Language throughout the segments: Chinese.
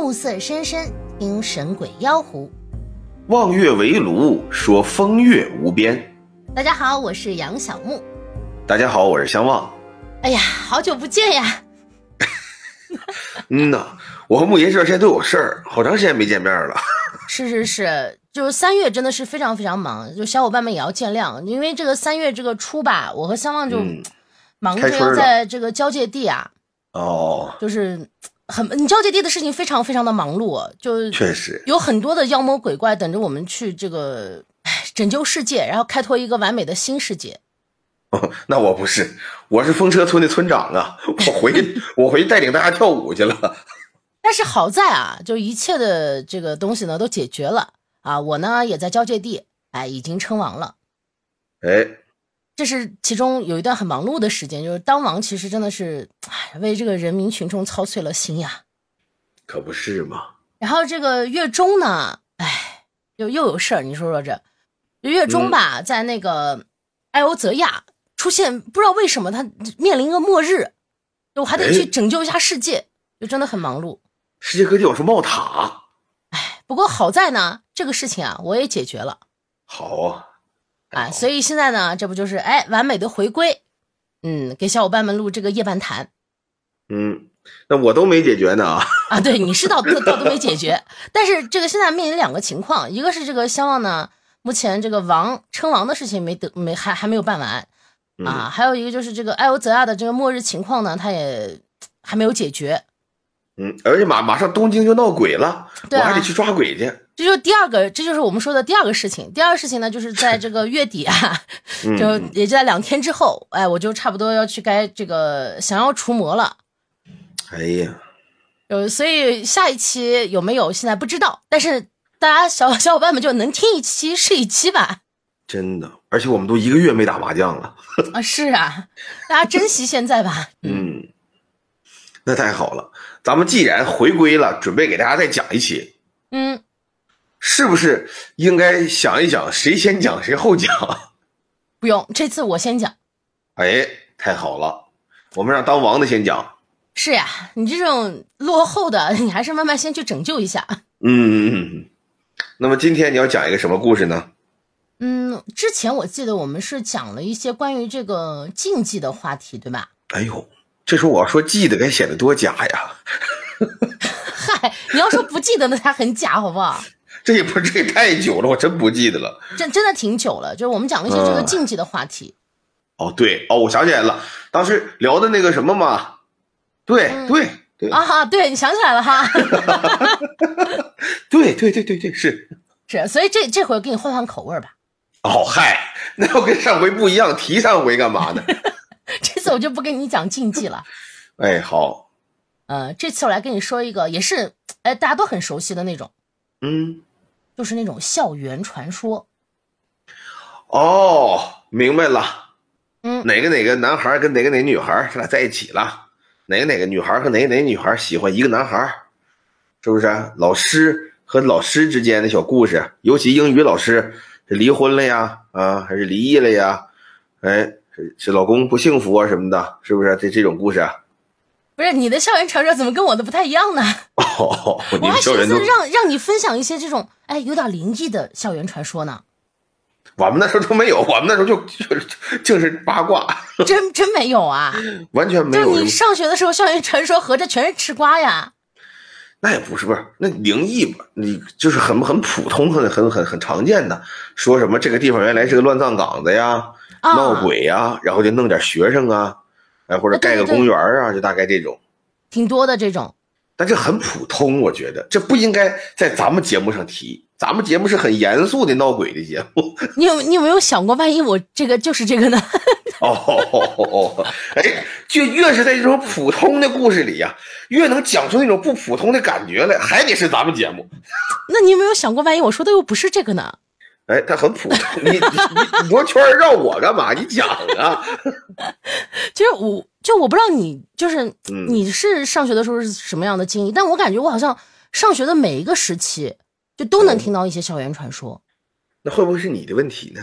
暮色深深，听神鬼妖狐。望月围炉，说风月无边。大家好，我是杨小木。大家好，我是相望。哎呀，好久不见呀！嗯呐，我和木爷这段时间都有事儿，好长时间没见面了。是是是，就是三月真的是非常非常忙，就小伙伴们也要见谅，因为这个三月这个初吧，我和相望就忙着要在这个交界地啊。哦，就是很你交界地的事情非常非常的忙碌，就确实有很多的妖魔鬼怪等着我们去这个拯救世界，然后开拓一个完美的新世界。哦，那我不是，我是风车村的村长啊，我回去 我回去带领大家跳舞去了。但是好在啊，就一切的这个东西呢都解决了啊，我呢也在交界地，哎，已经称王了。哎。这是其中有一段很忙碌的时间，就是当王其实真的是，哎，为这个人民群众操碎了心呀，可不是嘛。然后这个月中呢，哎，又又有事儿，你说说这，月中吧，在那个艾欧泽亚出现，不知道为什么他面临一个末日，我还得去拯救一下世界，就真的很忙碌。世界各地往出冒塔，哎，不过好在呢，这个事情啊，我也解决了。好啊。啊，所以现在呢，这不就是哎完美的回归，嗯，给小伙伴们录这个夜半谈，嗯，那我都没解决呢啊，啊，对，你是倒倒倒都没解决，但是这个现在面临两个情况，一个是这个相望呢，目前这个王称王的事情没得没还还没有办完，啊，还有一个就是这个艾欧泽亚的这个末日情况呢，他也还没有解决。嗯，而且马马上东京就闹鬼了，我还得去抓鬼去。这就第二个，这就是我们说的第二个事情。第二个事情呢，就是在 这个月底啊，就也就在两天之后，哎，我就差不多要去该这个想要除魔了。哎呀，呃，所以下一期有没有现在不知道，但是大家小小伙伴们就能听一期是一期吧。真的，而且我们都一个月没打麻将了。啊，是啊，大家珍惜现在吧。嗯，那太好了。咱们既然回归了，准备给大家再讲一期，嗯，是不是应该想一想谁先讲谁后讲？不用，这次我先讲。哎，太好了，我们让当王的先讲。是呀，你这种落后的，你还是慢慢先去拯救一下。嗯嗯嗯。那么今天你要讲一个什么故事呢？嗯，之前我记得我们是讲了一些关于这个禁忌的话题，对吧？哎呦。这时候我要说记得，该显得多假呀！嗨，你要说不记得，那才很假，好不好？这也不是，这也太久了，我真不记得了。真真的挺久了，就是我们讲了一些这个禁忌的话题。哦，对，哦，我想起来了，当时聊的那个什么嘛，对对对啊哈，对你想起来了哈。对对对对对，是是，所以这这回给你换换口味吧。哦嗨，那要跟上回不一样，提上回干嘛呢？这次我就不跟你讲禁忌了，哎，好，呃，这次我来跟你说一个，也是，哎，大家都很熟悉的那种，嗯，就是那种校园传说。哦，明白了，嗯，哪个哪个男孩跟哪个哪个女孩他俩在一起了，哪个哪个女孩和哪个哪个女孩喜欢一个男孩，是不是？老师和老师之间的小故事，尤其英语老师是离婚了呀，啊，还是离异了呀？哎。是老公不幸福啊什么的，是不是这这种故事？不是你的校园传说怎么跟我的不太一样呢？哦，我还寻思让让你分享一些这种哎有点灵异的校园传说呢。我们那时候都没有，我们那时候就就就是八卦，真真没有啊，完全没有。就你上学的时候，校园传说合着全是吃瓜呀？那也不是，不是那灵异吧？你就是很很普通、很很很很常见的，说什么这个地方原来是个乱葬岗子呀。闹鬼呀，然后就弄点学生啊，哎，或者盖个公园啊，就大概这种，挺多的这种。但这很普通，我觉得这不应该在咱们节目上提。咱们节目是很严肃的闹鬼的节目。你有你有没有想过，万一我这个就是这个呢？哦哦，哎，就越是在这种普通的故事里呀，越能讲出那种不普通的感觉来，还得是咱们节目。那你有没有想过，万一我说的又不是这个呢？哎，他很普通，你你你罗圈绕我干嘛？你讲啊！其实我就我不知道你就是你是上学的时候是什么样的经历，但我感觉我好像上学的每一个时期就都能听到一些校园传说。那会不会是你的问题呢？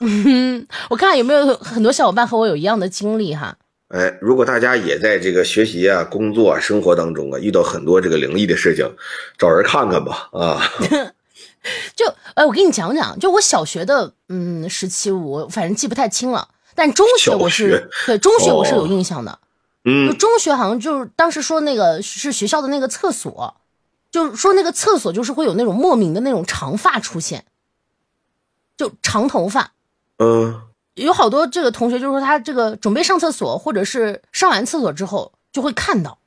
我看看有没有很多小伙伴和我有一样的经历哈。哎，如果大家也在这个学习啊、工作啊、生活当中啊，遇到很多这个灵异的事情，找人看看吧啊。就哎，我给你讲讲，就我小学的嗯时期，我反正记不太清了，但中学我是对中学我是有印象的。嗯，就中学好像就是当时说那个是学校的那个厕所，就是说那个厕所就是会有那种莫名的那种长发出现，就长头发。嗯，有好多这个同学就是说他这个准备上厕所，或者是上完厕所之后就会看到，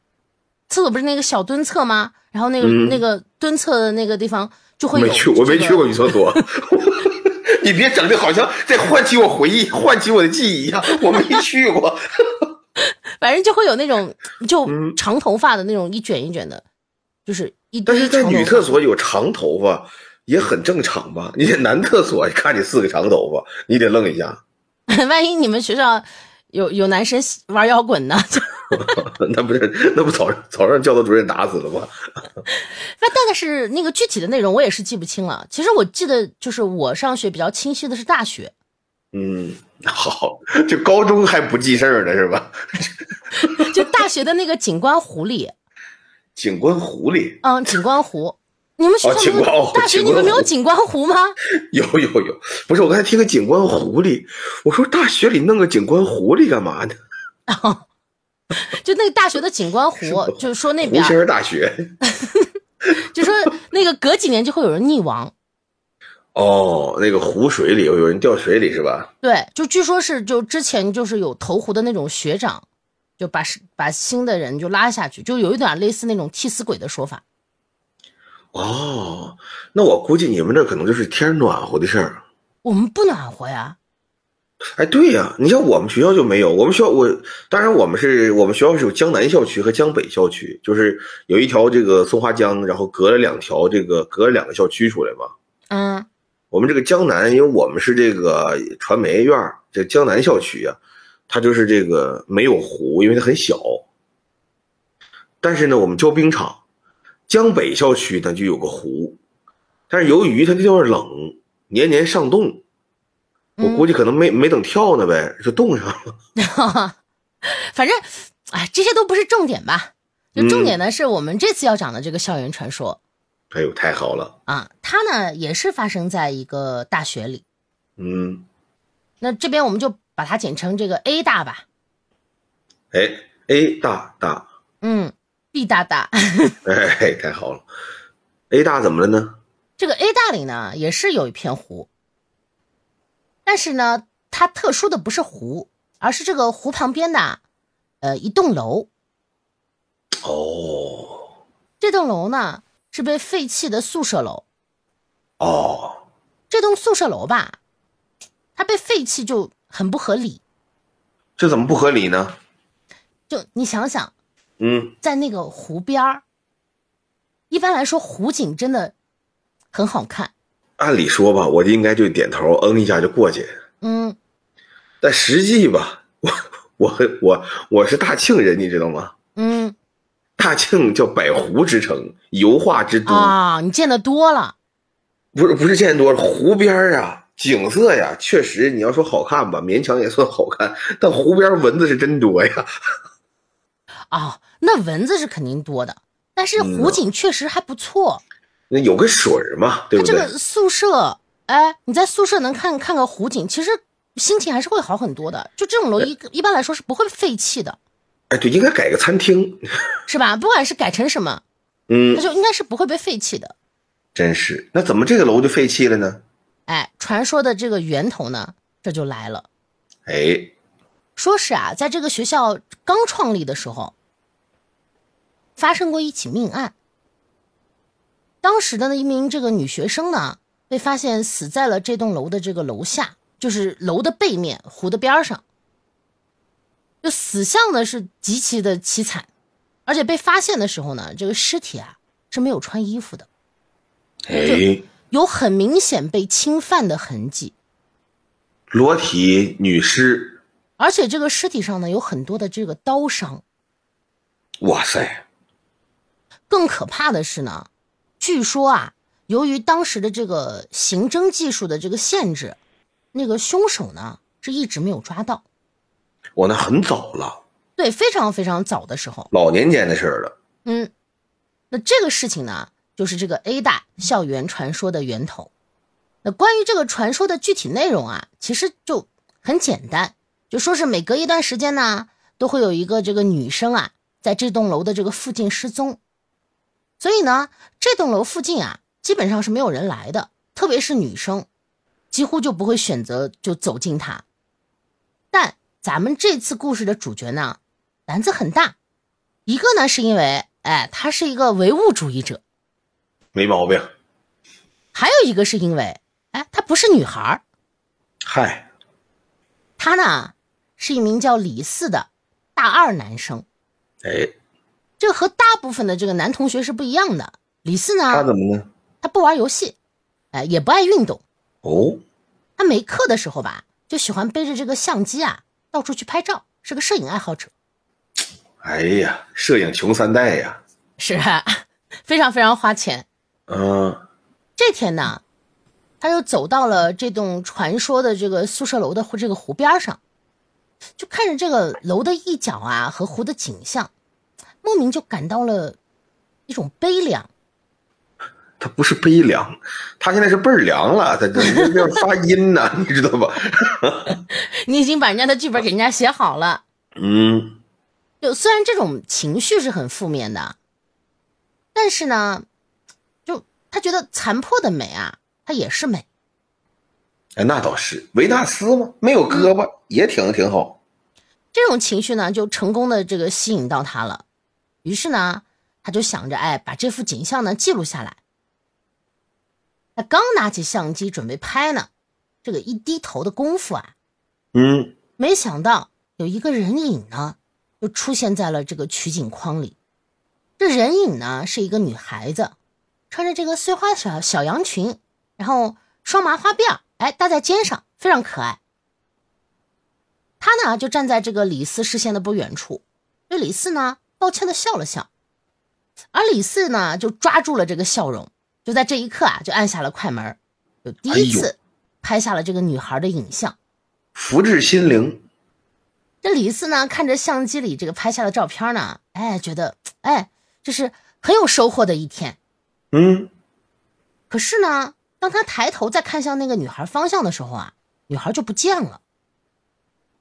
厕所不是那个小蹲厕吗？然后那个那个蹲厕的那个地方就会有。没去，我没去过女厕所。你别整的好像在唤起我回忆、唤起我的记忆一样，我没去过。反正就会有那种就长头发的那种一卷一卷的，就是一堆。但是在女厕所有长头发也很正常吧？你在男厕所看你四个长头发，你得愣一下。万一你们学校有有男生玩摇滚呢？那不是那不早早让教导主任打死了吗？那但是那个具体的内容我也是记不清了。其实我记得就是我上学比较清晰的是大学。嗯。好，就高中还不记事儿呢，是吧？就大学的那个景观湖里，景观湖里，嗯，景观湖，你们学校大学你们没有景观湖吗？有有有，不是我刚才听个景观湖里，我说大学里弄个景观湖里干嘛呢？就那个大学的景观湖，就是说那边湖心大学 就说那个隔几年就会有人溺亡。哦，那个湖水里有有人掉水里是吧？对，就据说是就之前就是有投湖的那种学长，就把把新的人就拉下去，就有一点类似那种替死鬼的说法。哦，那我估计你们这可能就是天暖和的事儿。我们不暖和呀。哎，对呀，你像我们学校就没有，我们学校我当然我们是我们学校是有江南校区和江北校区，就是有一条这个松花江，然后隔了两条这个隔了两个校区出来嘛。嗯。我们这个江南，因为我们是这个传媒院这江南校区啊，它就是这个没有湖，因为它很小。但是呢，我们教冰场，江北校区呢就有个湖，但是由于它那地方冷，年年上冻，我估计可能没没等跳呢呗，就冻上了。反正，哎，这些都不是重点吧？就重点呢是我们这次要讲的这个校园传说。哎呦，太好了啊！它呢也是发生在一个大学里，嗯，那这边我们就把它简称这个 A 大吧。哎，A 大大，嗯，B 大大，哎，太好了。A 大怎么了呢？这个 A 大里呢也是有一片湖，但是呢，它特殊的不是湖，而是这个湖旁边的呃一栋楼。哦，这栋楼呢？是被废弃的宿舍楼，哦，这栋宿舍楼吧，它被废弃就很不合理。这怎么不合理呢？就你想想，嗯，在那个湖边儿，一般来说湖景真的很好看。按理说吧，我应该就点头嗯一下就过去。嗯，但实际吧，我我我我是大庆人，你知道吗？嗯。大庆叫百湖之城，油画之都啊！你见的多了，不是不是见多了，湖边啊，景色呀，确实你要说好看吧，勉强也算好看。但湖边蚊子是真多呀。啊，那蚊子是肯定多的，但是湖景确实还不错。那有个水嘛，对不对？这个宿舍，哎，你在宿舍能看看个湖景，其实心情还是会好很多的。就这种楼一一般来说是不会废弃的。哎，对，应该改个餐厅，是吧？不管是改成什么，嗯，那就应该是不会被废弃的。真是，那怎么这个楼就废弃了呢？哎，传说的这个源头呢，这就来了。哎，说是啊，在这个学校刚创立的时候，发生过一起命案。当时的呢，一名这个女学生呢，被发现死在了这栋楼的这个楼下，就是楼的背面湖的边上。就死相呢是极其的凄惨，而且被发现的时候呢，这个尸体啊是没有穿衣服的，哎，有很明显被侵犯的痕迹，裸体女尸，而且这个尸体上呢有很多的这个刀伤，哇塞！更可怕的是呢，据说啊，由于当时的这个刑侦技术的这个限制，那个凶手呢是一直没有抓到。我那很早了，对，非常非常早的时候，老年间的事儿了。嗯，那这个事情呢，就是这个 A 大校园传说的源头。那关于这个传说的具体内容啊，其实就很简单，就说是每隔一段时间呢，都会有一个这个女生啊，在这栋楼的这个附近失踪。所以呢，这栋楼附近啊，基本上是没有人来的，特别是女生，几乎就不会选择就走进它。但咱们这次故事的主角呢，胆子很大，一个呢是因为，哎，他是一个唯物主义者，没毛病。还有一个是因为，哎，他不是女孩儿，嗨，他呢是一名叫李四的大二男生。哎，这个和大部分的这个男同学是不一样的。李四呢，他怎么呢？他不玩游戏，哎，也不爱运动。哦，他没课的时候吧，就喜欢背着这个相机啊，到处去拍照，是个摄影爱好者。哎呀，摄影穷三代呀。是啊，非常非常花钱。嗯，这天呢，他又走到了这栋传说的这个宿舍楼的这个湖边上，就看着这个楼的一角啊和湖的景象，莫名就感到了一种悲凉。他不是悲凉，他现在是倍儿凉了，他这这这发音呢，你知道吧？你已经把人家的剧本给人家写好了。嗯，就虽然这种情绪是很负面的，但是呢，就他觉得残破的美啊，它也是美。哎，那倒是维纳斯嘛，没有胳膊也挺挺好。这种情绪呢，就成功的这个吸引到他了。于是呢，他就想着，哎，把这幅景象呢记录下来。他刚拿起相机准备拍呢，这个一低头的功夫啊，嗯，没想到有一个人影呢，就出现在了这个取景框里。这人影呢是一个女孩子，穿着这个碎花小小洋裙，然后双麻花辫，哎，搭在肩上，非常可爱。她呢就站在这个李四视线的不远处，这李四呢抱歉的笑了笑，而李四呢就抓住了这个笑容。就在这一刻啊，就按下了快门，就第一次拍下了这个女孩的影像，福至心灵。这李四呢，看着相机里这个拍下的照片呢，哎，觉得哎，这是很有收获的一天。嗯，可是呢，当他抬头再看向那个女孩方向的时候啊，女孩就不见了。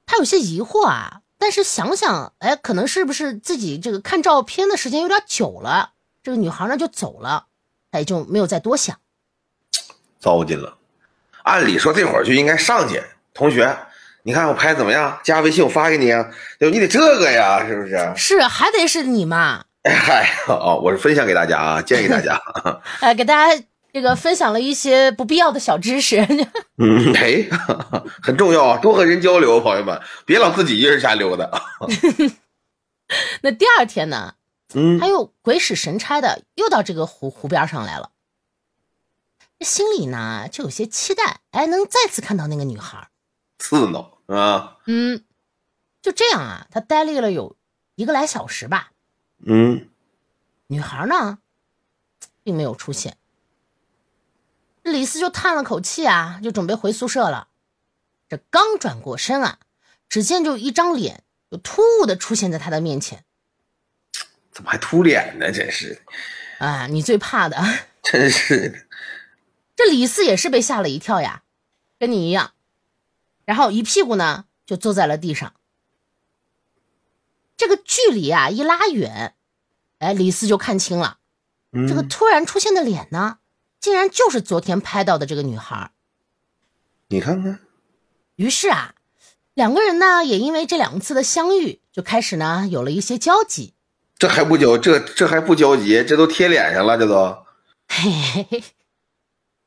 他有些疑惑啊，但是想想，哎，可能是不是自己这个看照片的时间有点久了，这个女孩呢就走了。他也就没有再多想，糟践了。按理说这会儿就应该上去，同学，你看我拍怎么样？加微信我发给你啊，对你得这个呀，是不是？是，还得是你嘛。哎嗨，哦，我是分享给大家啊，建议大家。呃，给大家这个分享了一些不必要的小知识。嗯，哎，很重要啊，多和人交流，朋友们，别老自己一人瞎溜达。那第二天呢？嗯，他又鬼使神差的又到这个湖湖边上来了，心里呢就有些期待，哎，能再次看到那个女孩，刺挠啊。嗯，就这样啊，他呆立了有一个来小时吧。嗯，女孩呢，并没有出现。李四就叹了口气啊，就准备回宿舍了。这刚转过身啊，只见就一张脸就突兀的出现在他的面前。怎么还秃脸呢？真是，啊，你最怕的，真是的。这李四也是被吓了一跳呀，跟你一样，然后一屁股呢就坐在了地上。这个距离啊一拉远，哎，李四就看清了，这个突然出现的脸呢，竟然就是昨天拍到的这个女孩。你看看。于是啊，两个人呢也因为这两次的相遇，就开始呢有了一些交集。这还不交这这还不交集，这都贴脸上了，这都。嘿嘿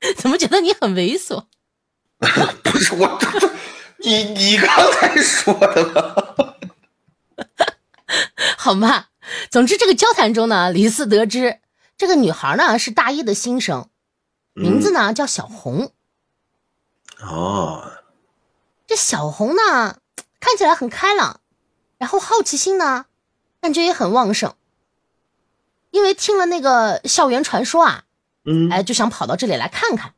嘿，怎么觉得你很猥琐？不是我，你你刚才说的吗？好吧，总之这个交谈中呢，李四得知这个女孩呢是大一的新生，名字呢叫小红。哦，这小红呢看起来很开朗，然后好奇心呢。感觉也很旺盛，因为听了那个校园传说啊，嗯，哎，就想跑到这里来看看。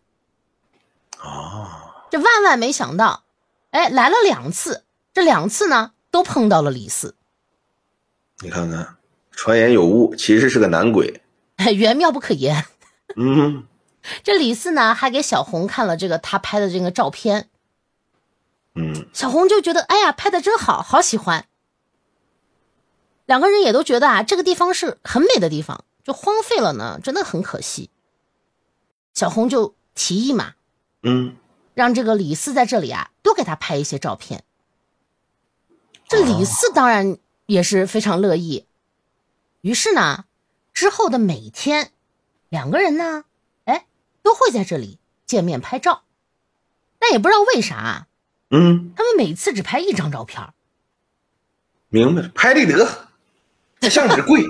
哦，这万万没想到，哎，来了两次，这两次呢都碰到了李四。你看看，传言有误，其实是个男鬼。哎，缘妙不可言。嗯，这李四呢，还给小红看了这个他拍的这个照片。嗯，小红就觉得，哎呀，拍的真好，好喜欢。两个人也都觉得啊，这个地方是很美的地方，就荒废了呢，真的很可惜。小红就提议嘛，嗯，让这个李四在这里啊，多给他拍一些照片。这李四当然也是非常乐意。于是呢，之后的每天，两个人呢，哎，都会在这里见面拍照。但也不知道为啥，嗯，他们每次只拍一张照片。明白了，拍立得。相纸贵，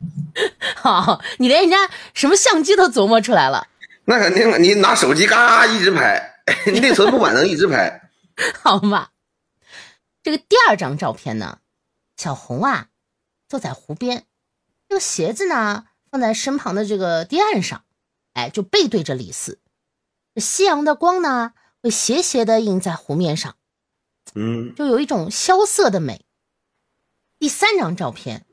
好，你连人家什么相机都琢磨出来了。那肯定，你拿手机嘎一直拍，你 内存不满能一直拍，好嘛？这个第二张照片呢，小红啊坐在湖边，这个鞋子呢放在身旁的这个堤岸上，哎，就背对着李四。这夕阳的光呢会斜斜的映在湖面上，嗯，就有一种萧瑟的美。第三张照片，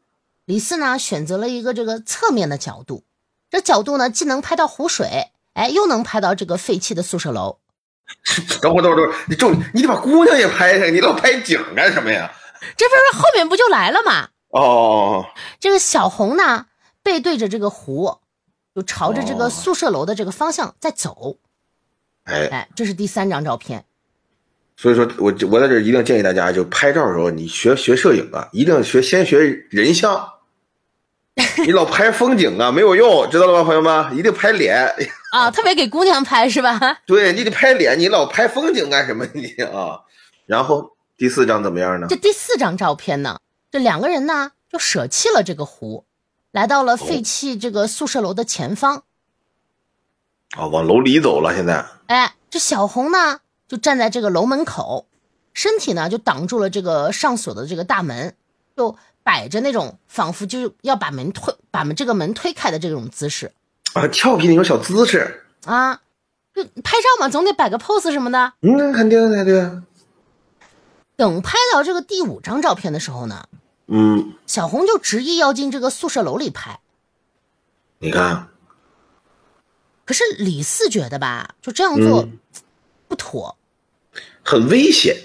李四呢选择了一个这个侧面的角度，这角度呢既能拍到湖水，哎，又能拍到这个废弃的宿舍楼。等会儿，等会儿，等会儿，你重你得把姑娘也拍上，你老拍景干什么呀？这不是后面不就来了吗？哦，这个小红呢背对着这个湖，就朝着这个宿舍楼的这个方向在走。哎哎，这是第三张照片。所以说我我在这一定建议大家，就拍照的时候，你学学摄影啊，一定要学先学人像。你老拍风景啊，没有用，知道了吗，朋友们？一定拍脸啊，特别给姑娘拍是吧？对你得拍脸，你老拍风景干什么你啊？然后第四张怎么样呢？这第四张照片呢，这两个人呢就舍弃了这个湖，来到了废弃这个宿舍楼的前方。啊，往楼里走了。现在，哎，这小红呢就站在这个楼门口，身体呢就挡住了这个上锁的这个大门，就。摆着那种仿佛就要把门推、把门这个门推开的这种姿势啊，俏皮那种小姿势啊，就拍照嘛，总得摆个 pose 什么的。嗯，肯定的，对。等拍到这个第五张照片的时候呢，嗯，小红就执意要进这个宿舍楼里拍。你看，可是李四觉得吧，就这样做不妥，很危险。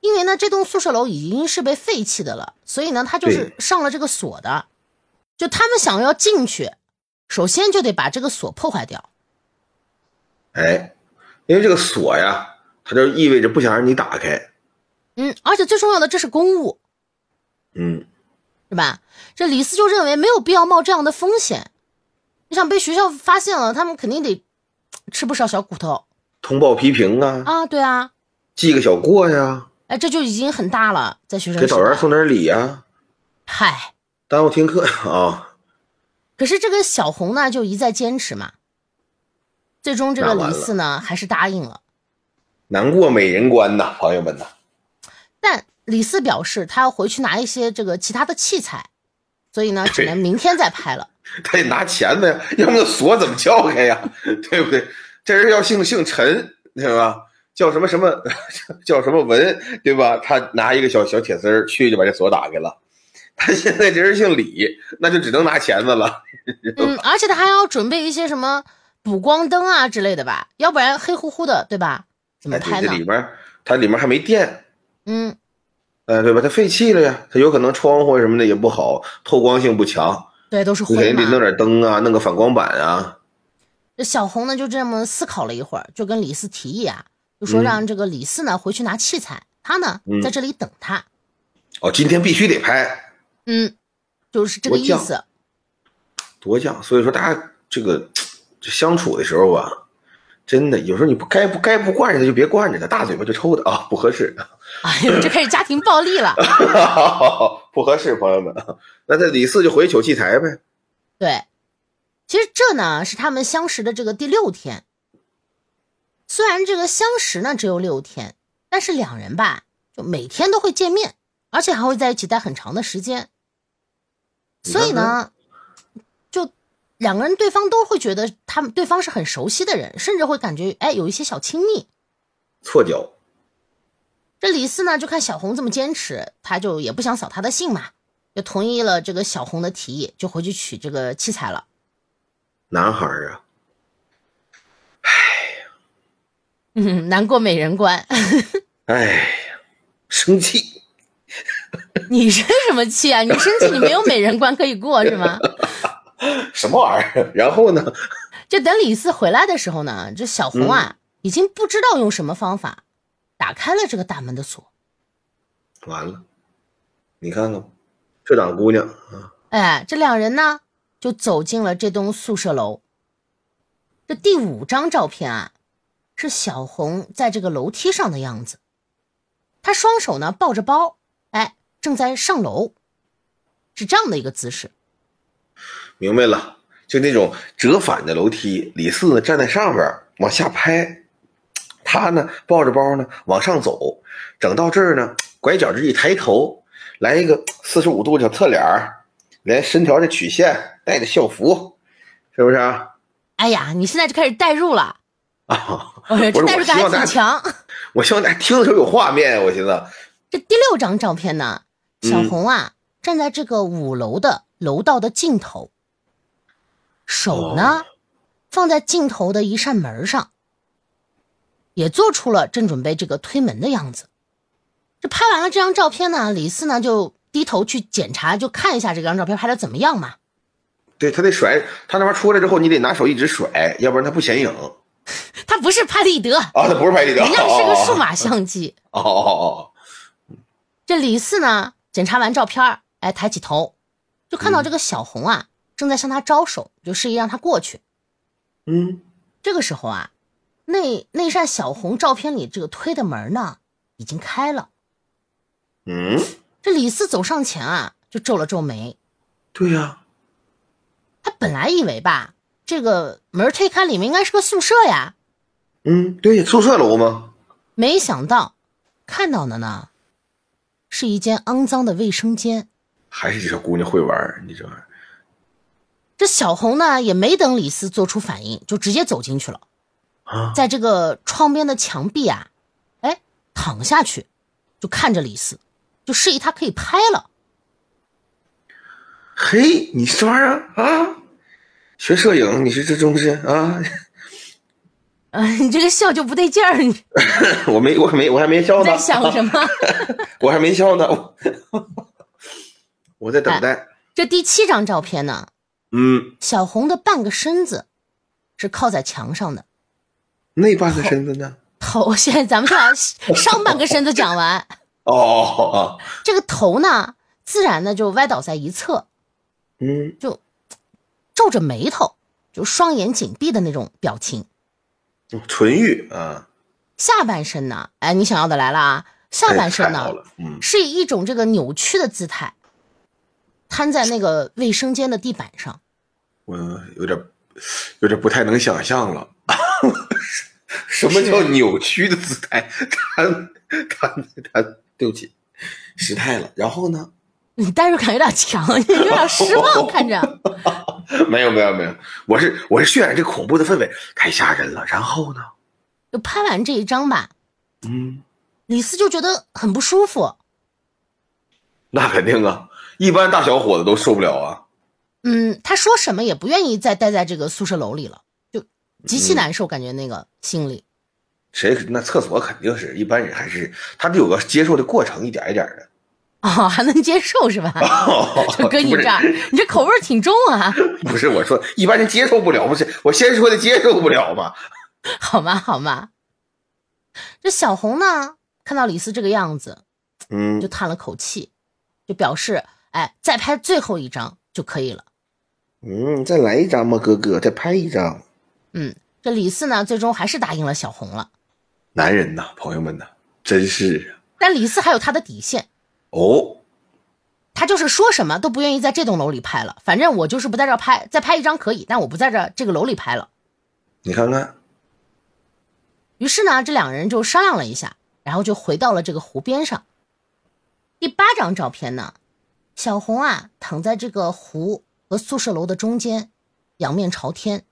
因为呢，这栋宿舍楼已经是被废弃的了，所以呢，他就是上了这个锁的。就他们想要进去，首先就得把这个锁破坏掉。哎，因为这个锁呀，它就意味着不想让你打开。嗯，而且最重要的，这是公务。嗯，是吧？这李四就认为没有必要冒这样的风险。你想被学校发现了，他们肯定得吃不少小骨头。通报批评啊！啊，对啊，记个小过呀。哎，这就已经很大了，在学生给导员送点礼呀。嗨，耽误听课啊。可是这个小红呢，就一再坚持嘛。最终这个李四呢，还是答应了。难过美人关呐，朋友们呐。但李四表示，他要回去拿一些这个其他的器材，所以呢，只能明天再拍了。他 得拿钳子呀，要不那锁怎么撬开呀？对不对？这人要姓姓陈，对吧？叫什么什么，叫什么文，对吧？他拿一个小小铁丝儿去就把这锁打开了。他现在这人姓李，那就只能拿钳子了。嗯，而且他还要准备一些什么补光灯啊之类的吧，要不然黑乎乎的，对吧？怎么拍呢？这里面它里面还没电。嗯，呃，对吧？它废弃了呀，它有可能窗户什么的也不好，透光性不强。对，都是灰嘛。肯定得弄点灯啊，弄个反光板啊。这小红呢，就这么思考了一会儿，就跟李四提议啊。就说让这个李四呢回去拿器材，他呢在这里等他。哦，今天必须得拍。嗯，就是这个意思。多犟，所以说大家这个这相处的时候吧，真的有时候你不该不该不惯着他就别惯着他，大嘴巴就抽他啊，不合适。哎呦，这开始家庭暴力了。不合适，朋友们。那这李四就回去取器材呗。对，其实这呢是他们相识的这个第六天。虽然这个相识呢只有六天，但是两人吧就每天都会见面，而且还会在一起待很长的时间。所以呢，就两个人对方都会觉得他们对方是很熟悉的人，甚至会感觉哎有一些小亲密。错觉。这李四呢就看小红这么坚持，他就也不想扫他的兴嘛，就同意了这个小红的提议，就回去取这个器材了。男孩儿啊，嗯，难过美人关。哎呀，生气。你生什么气啊？你生气，你没有美人关可以过是吗？什么玩意儿？然后呢？就等李四回来的时候呢，这小红啊，已经不知道用什么方法打开了这个大门的锁。完了，你看看，这档姑娘啊，哎，这两人呢，就走进了这栋宿舍楼。这第五张照片啊，是小红在这个楼梯上的样子，她双手呢抱着包，哎，正在上楼，是这样的一个姿势。明白了，就那种折返的楼梯，李四呢站在上边往下拍，他呢抱着包呢往上走，整到这儿呢，拐角这一抬头，来一个四十五度小侧脸连身条的曲线，带着校服，是不是啊？哎呀，你现在就开始代入了啊！这代入感还挺强。我希望大家听的时候有画面，我寻思。这第六张照片呢，小红啊站在这个五楼的楼道的尽头。手呢，放在镜头的一扇门上，也做出了正准备这个推门的样子。这拍完了这张照片呢，李四呢就低头去检查，就看一下这张照片拍的怎么样嘛。对他得甩，他那边出来之后，你得拿手一直甩，要不然他不显影。他不是拍立得啊，他不是拍立得，人家是个数码相机。哦哦哦。这李四呢，检查完照片，哎，抬起头，就看到这个小红啊。正在向他招手，就示意让他过去。嗯，这个时候啊，那那扇小红照片里这个推的门呢，已经开了。嗯，这李四走上前啊，就皱了皱眉。对呀，他本来以为吧，这个门推开，里面应该是个宿舍呀。嗯，对，宿舍楼吗？没想到看到的呢，是一间肮脏的卫生间。还是这小姑娘会玩，你这玩意儿。这小红呢，也没等李四做出反应，就直接走进去了。啊，在这个窗边的墙壁啊，哎，躺下去，就看着李四，就示意他可以拍了。嘿，你这玩意儿啊，学摄影，你是这东西啊？啊，你这个笑就不对劲儿。我没，我还没，我还没笑呢。在想什么？我还没笑呢。我在等待。这第七张照片呢？嗯，小红的半个身子是靠在墙上的，那半个身子呢？头，现在咱们就把上半个身子讲完。哦，这个头呢，自然的就歪倒在一侧，嗯，就皱着眉头，就双眼紧闭的那种表情，纯欲啊。下半身呢，哎，你想要的来了啊！下半身呢，嗯，是以一种这个扭曲的姿态。瘫在那个卫生间的地板上，我有点，有点不太能想象了。什么叫扭曲的姿态？他他他，对不起，失态了。然后呢？你代入感有点强，你 有点失望，看着。没有没有没有，我是我是渲染这恐怖的氛围，太吓人了。然后呢？就拍完这一张吧。嗯。李斯就觉得很不舒服。那肯定啊。一般大小伙子都受不了啊。嗯，他说什么也不愿意再待在这个宿舍楼里了，就极其难受，感觉那个心里。谁？那厕所肯定是一般人还是他得有个接受的过程，一点一点的。哦，还能接受是吧？就搁你这儿，你这口味挺重啊。不是我说，一般人接受不了，不是我先说的接受不了吗？好吗？好吗？这小红呢，看到李四这个样子，嗯，就叹了口气，就表示。哎，再拍最后一张就可以了。嗯，再来一张吧，哥哥？再拍一张。嗯，这李四呢，最终还是答应了小红了。男人呐，朋友们呐，真是。但李四还有他的底线。哦。他就是说什么都不愿意在这栋楼里拍了。反正我就是不在这拍，再拍一张可以，但我不在这这个楼里拍了。你看看。于是呢，这两人就商量了一下，然后就回到了这个湖边上。第八张照片呢？小红啊，躺在这个湖和宿舍楼的中间，仰面朝天，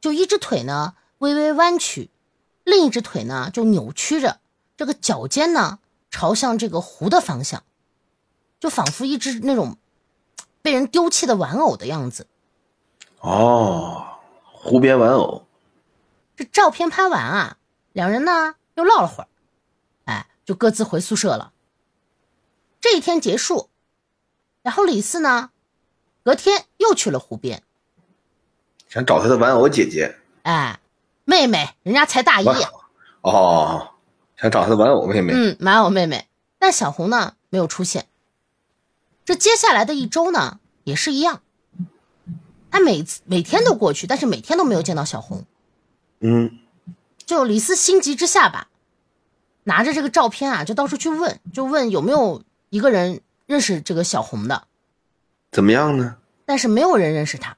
就一只腿呢微微弯曲，另一只腿呢就扭曲着，这个脚尖呢朝向这个湖的方向，就就仿佛一只那种被人丢弃的玩偶的样子。哦，湖边玩偶。这照片拍完啊，两人呢又唠了会儿，哎，就各自回宿舍了。这一天结束，然后李四呢，隔天又去了湖边，想找他的玩偶姐姐。哎，妹妹，人家才大一。哦，想找他的玩偶妹妹。嗯，玩偶妹妹。但小红呢没有出现。这接下来的一周呢也是一样，他每次每天都过去，但是每天都没有见到小红。嗯，就李斯心急之下吧，拿着这个照片啊，就到处去问，就问有没有一个人认识这个小红的。怎么样呢？但是没有人认识他。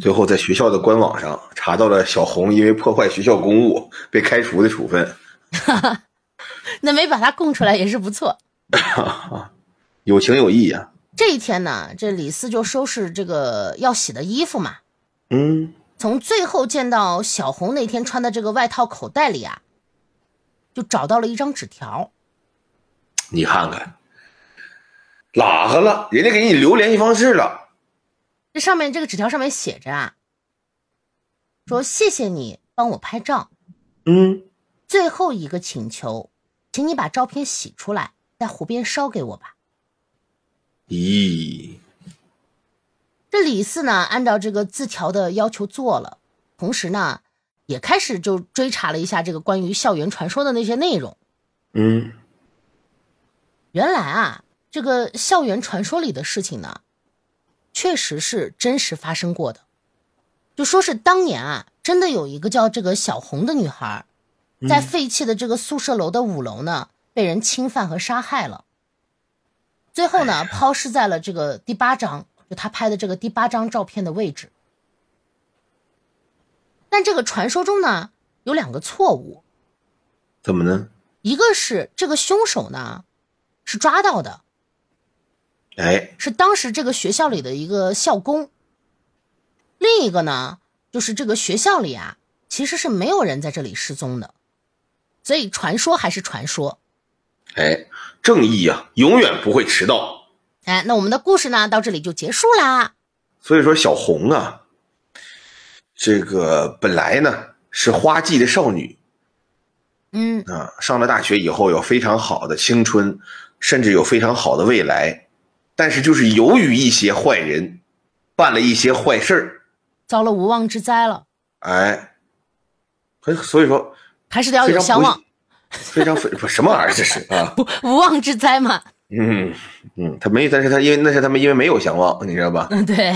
最后在学校的官网上查到了小红因为破坏学校公务被开除的处分。那没把他供出来也是不错。有情有义呀。这一天呢，这李四就收拾这个要洗的衣服嘛。嗯。从最后见到小红那天穿的这个外套口袋里啊，就找到了一张纸条。你看看，哪个了？人家给你留联系方式了。这上面这个纸条上面写着啊，说谢谢你帮我拍照。嗯。最后一个请求，请你把照片洗出来，在湖边烧给我吧。咦。这李四呢，按照这个字条的要求做了，同时呢，也开始就追查了一下这个关于校园传说的那些内容。嗯，原来啊，这个校园传说里的事情呢，确实是真实发生过的。就说是当年啊，真的有一个叫这个小红的女孩，在废弃的这个宿舍楼的五楼呢，被人侵犯和杀害了，最后呢，抛尸在了这个第八张。就他拍的这个第八张照片的位置，但这个传说中呢有两个错误，怎么呢？一个是这个凶手呢是抓到的，哎，是当时这个学校里的一个校工。另一个呢就是这个学校里啊其实是没有人在这里失踪的，所以传说还是传说。哎，正义啊永远不会迟到。哎，那我们的故事呢，到这里就结束啦。所以说，小红啊，这个本来呢是花季的少女，嗯啊，上了大学以后有非常好的青春，甚至有非常好的未来，但是就是由于一些坏人办了一些坏事儿，遭了无妄之灾了。哎，所所以说还是得要有相望，非常非不什么玩意儿这是 啊，无妄之灾嘛。嗯嗯，他没，但是他因为那是他们因为没有相望，你知道吧？嗯，对，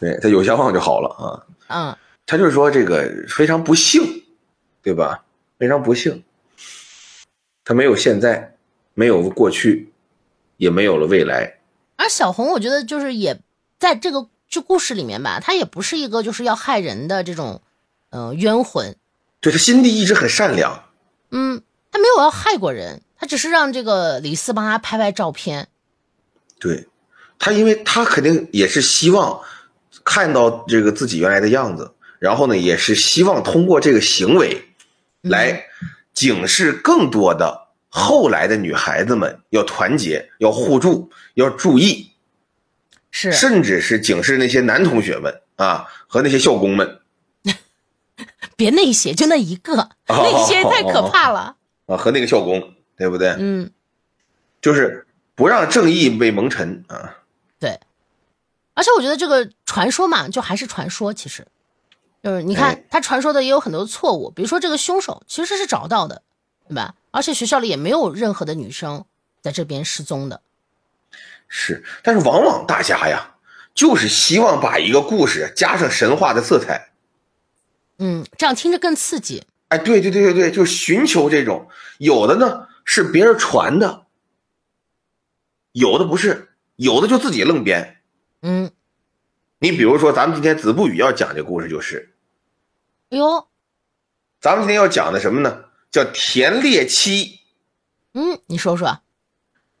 对他有相望就好了啊。嗯，他就是说这个非常不幸，对吧？非常不幸，他没有现在，没有过去，也没有了未来。而小红，我觉得就是也在这个就故事里面吧，她也不是一个就是要害人的这种，嗯，冤魂。对她心地一直很善良。嗯，她没有要害过人。她只是让这个李四帮她拍拍照片，对，她因为她肯定也是希望看到这个自己原来的样子，然后呢，也是希望通过这个行为来警示更多的后来的女孩子们要团结、要互助、要注意，是，甚至是警示那些男同学们啊和那些校工们，别那些，就那一个，那些太可怕了啊，和那个校工。对不对？嗯，就是不让正义被蒙尘啊。对，而且我觉得这个传说嘛，就还是传说。其实，就是你看他传说的也有很多错误，比如说这个凶手其实是找到的，对吧？而且学校里也没有任何的女生在这边失踪的。是，但是往往大家呀，就是希望把一个故事加上神话的色彩。嗯，这样听着更刺激。哎，对对对对对，就寻求这种有的呢。是别人传的，有的不是，有的就自己愣编。嗯，你比如说，咱们今天子不语要讲这故事就是，哎呦，咱们今天要讲的什么呢？叫田猎妻。嗯，你说说，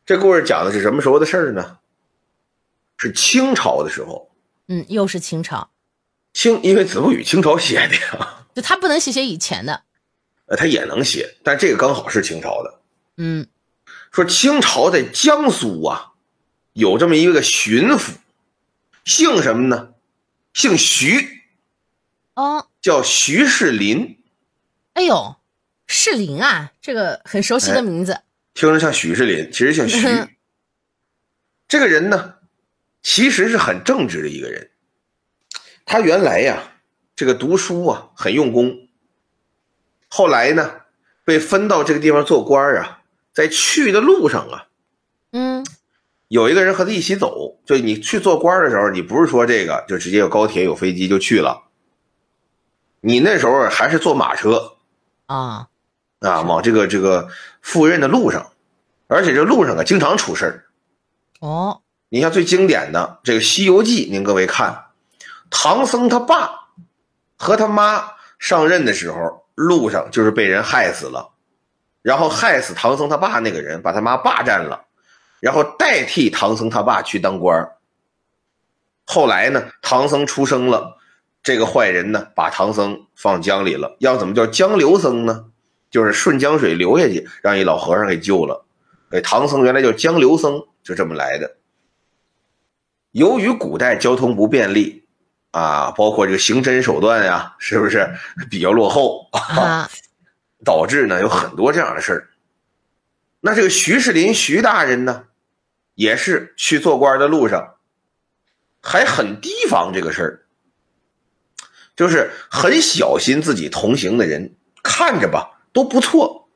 这故事讲的是什么时候的事儿呢？是清朝的时候。嗯，又是清朝。清，因为子不语清朝写的呀。就他不能写写以前的。呃，他也能写，但这个刚好是清朝的。嗯，说清朝在江苏啊，有这么一个巡抚，姓什么呢？姓徐，哦，叫徐世林，哎呦，士林啊，这个很熟悉的名字。听着像许世林，其实像徐。这个人呢，其实是很正直的一个人。他原来呀，这个读书啊很用功。后来呢，被分到这个地方做官啊，在去的路上啊，嗯，有一个人和他一起走。就你去做官的时候，你不是说这个就直接有高铁有飞机就去了，你那时候还是坐马车啊啊，往这个这个赴任的路上，而且这路上啊经常出事儿。哦，你像最经典的这个《西游记》，您各位看，唐僧他爸和他妈上任的时候，路上就是被人害死了，然后害死唐僧他爸那个人把他妈霸占了，然后代替唐僧他爸去当官后来呢，唐僧出生了，这个坏人呢把唐僧放江里了。要怎么叫江流僧呢？就是顺江水流下去，让一老和尚给救了。给唐僧原来叫江流僧。就这么来的。由于古代交通不便利，啊，包括这个刑侦手段呀，是不是比较落后啊？导致呢有很多这样的事儿。那这个徐世林徐大人呢，也是去做官的路上，还很提防这个事儿，就是很小心自己同行的人，看着吧都不错。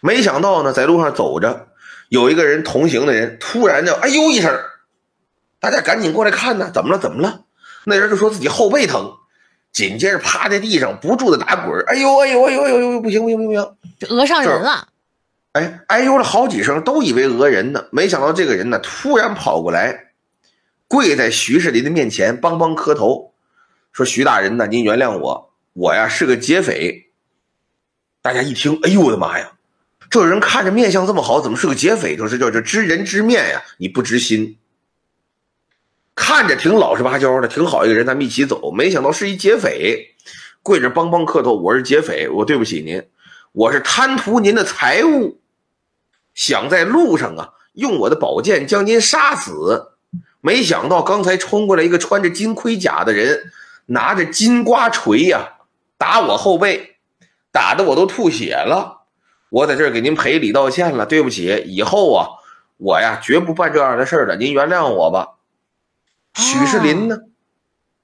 没想到呢，在路上走着。有一个人同行的人突然就哎呦一声，大家赶紧过来看呢，怎么了？怎么了？那人就说自己后背疼，紧接着趴在地上不住的打滚哎呦哎呦哎呦哎呦呦，不行不行不行，这讹上人了！哎哎呦了好几声，都以为讹人呢。没想到这个人呢，突然跑过来，跪在徐世林的面前，梆梆磕头，说：“徐大人呢，您原谅我，我呀是个劫匪。”大家一听，哎呦我的妈呀！这人看着面相这么好，怎么是个劫匪？就是叫这知人知面呀，你不知心。看着挺老实巴交的，挺好一个人，咱们一起走。没想到是一劫匪，跪着梆梆磕头。我是劫匪，我对不起您，我是贪图您的财物，想在路上啊用我的宝剑将您杀死。没想到刚才冲过来一个穿着金盔甲的人，拿着金瓜锤呀打我后背，打的我都吐血了。我在这儿给您赔礼道歉了，对不起，以后啊，我呀绝不办这样的事儿了，您原谅我吧。许世林呢，